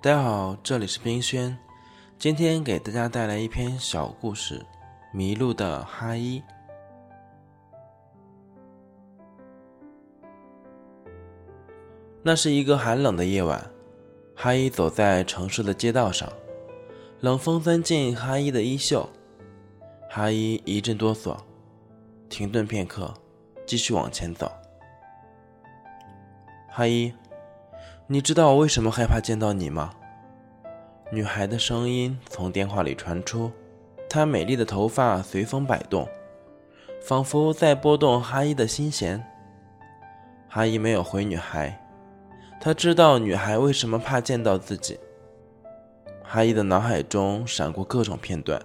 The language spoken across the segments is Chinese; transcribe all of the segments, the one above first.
大家好，这里是冰轩，今天给大家带来一篇小故事《迷路的哈伊》。那是一个寒冷的夜晚，哈伊走在城市的街道上，冷风钻进哈伊的衣袖，哈伊一阵哆嗦，停顿片刻，继续往前走。哈伊。你知道我为什么害怕见到你吗？女孩的声音从电话里传出，她美丽的头发随风摆动，仿佛在拨动哈伊的心弦。哈伊没有回女孩，他知道女孩为什么怕见到自己。哈伊的脑海中闪过各种片段。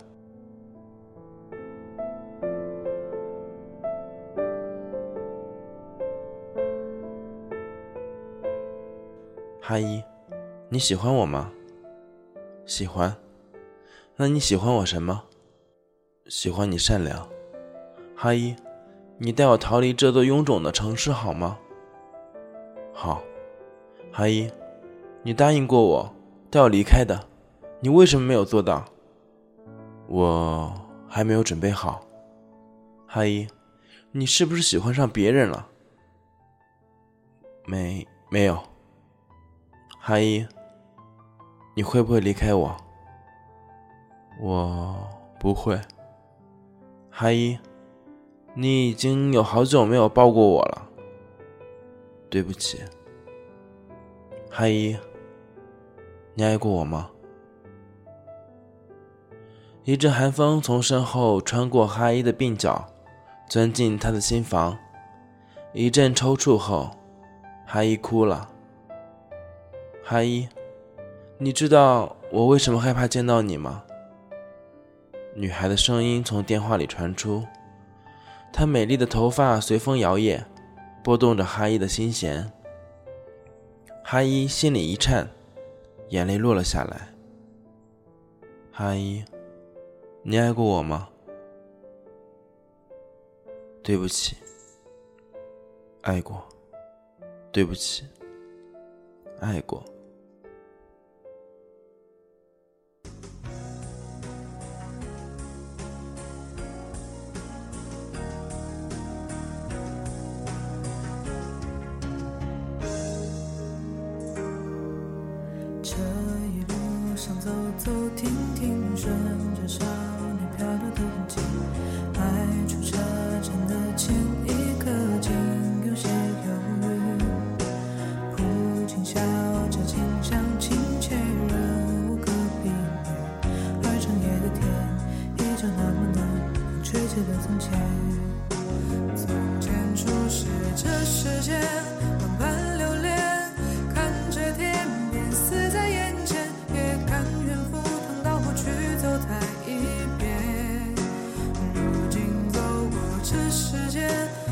哈伊，你喜欢我吗？喜欢。那你喜欢我什么？喜欢你善良。哈伊，你带我逃离这座臃肿的城市好吗？好。哈伊，你答应过我带我离开的，你为什么没有做到？我还没有准备好。哈伊，你是不是喜欢上别人了？没，没有。哈伊，你会不会离开我？我不会。哈伊，你已经有好久没有抱过我了。对不起。哈伊，你爱过我吗？一阵寒风从身后穿过哈伊的鬓角，钻进他的心房。一阵抽搐后，哈伊哭了。哈伊，你知道我为什么害怕见到你吗？女孩的声音从电话里传出，她美丽的头发随风摇曳，拨动着哈伊的心弦。哈伊心里一颤，眼泪落了下来。哈伊，你爱过我吗？对不起，爱过。对不起，爱过。走走停停，顺着少年漂流的痕迹，迈出车站的前一刻，竟有些犹豫。普京笑着，清香亲切，人无可避免。而长夜的天，依旧那么暖，风吹起了从前。从前初识这世间。时间。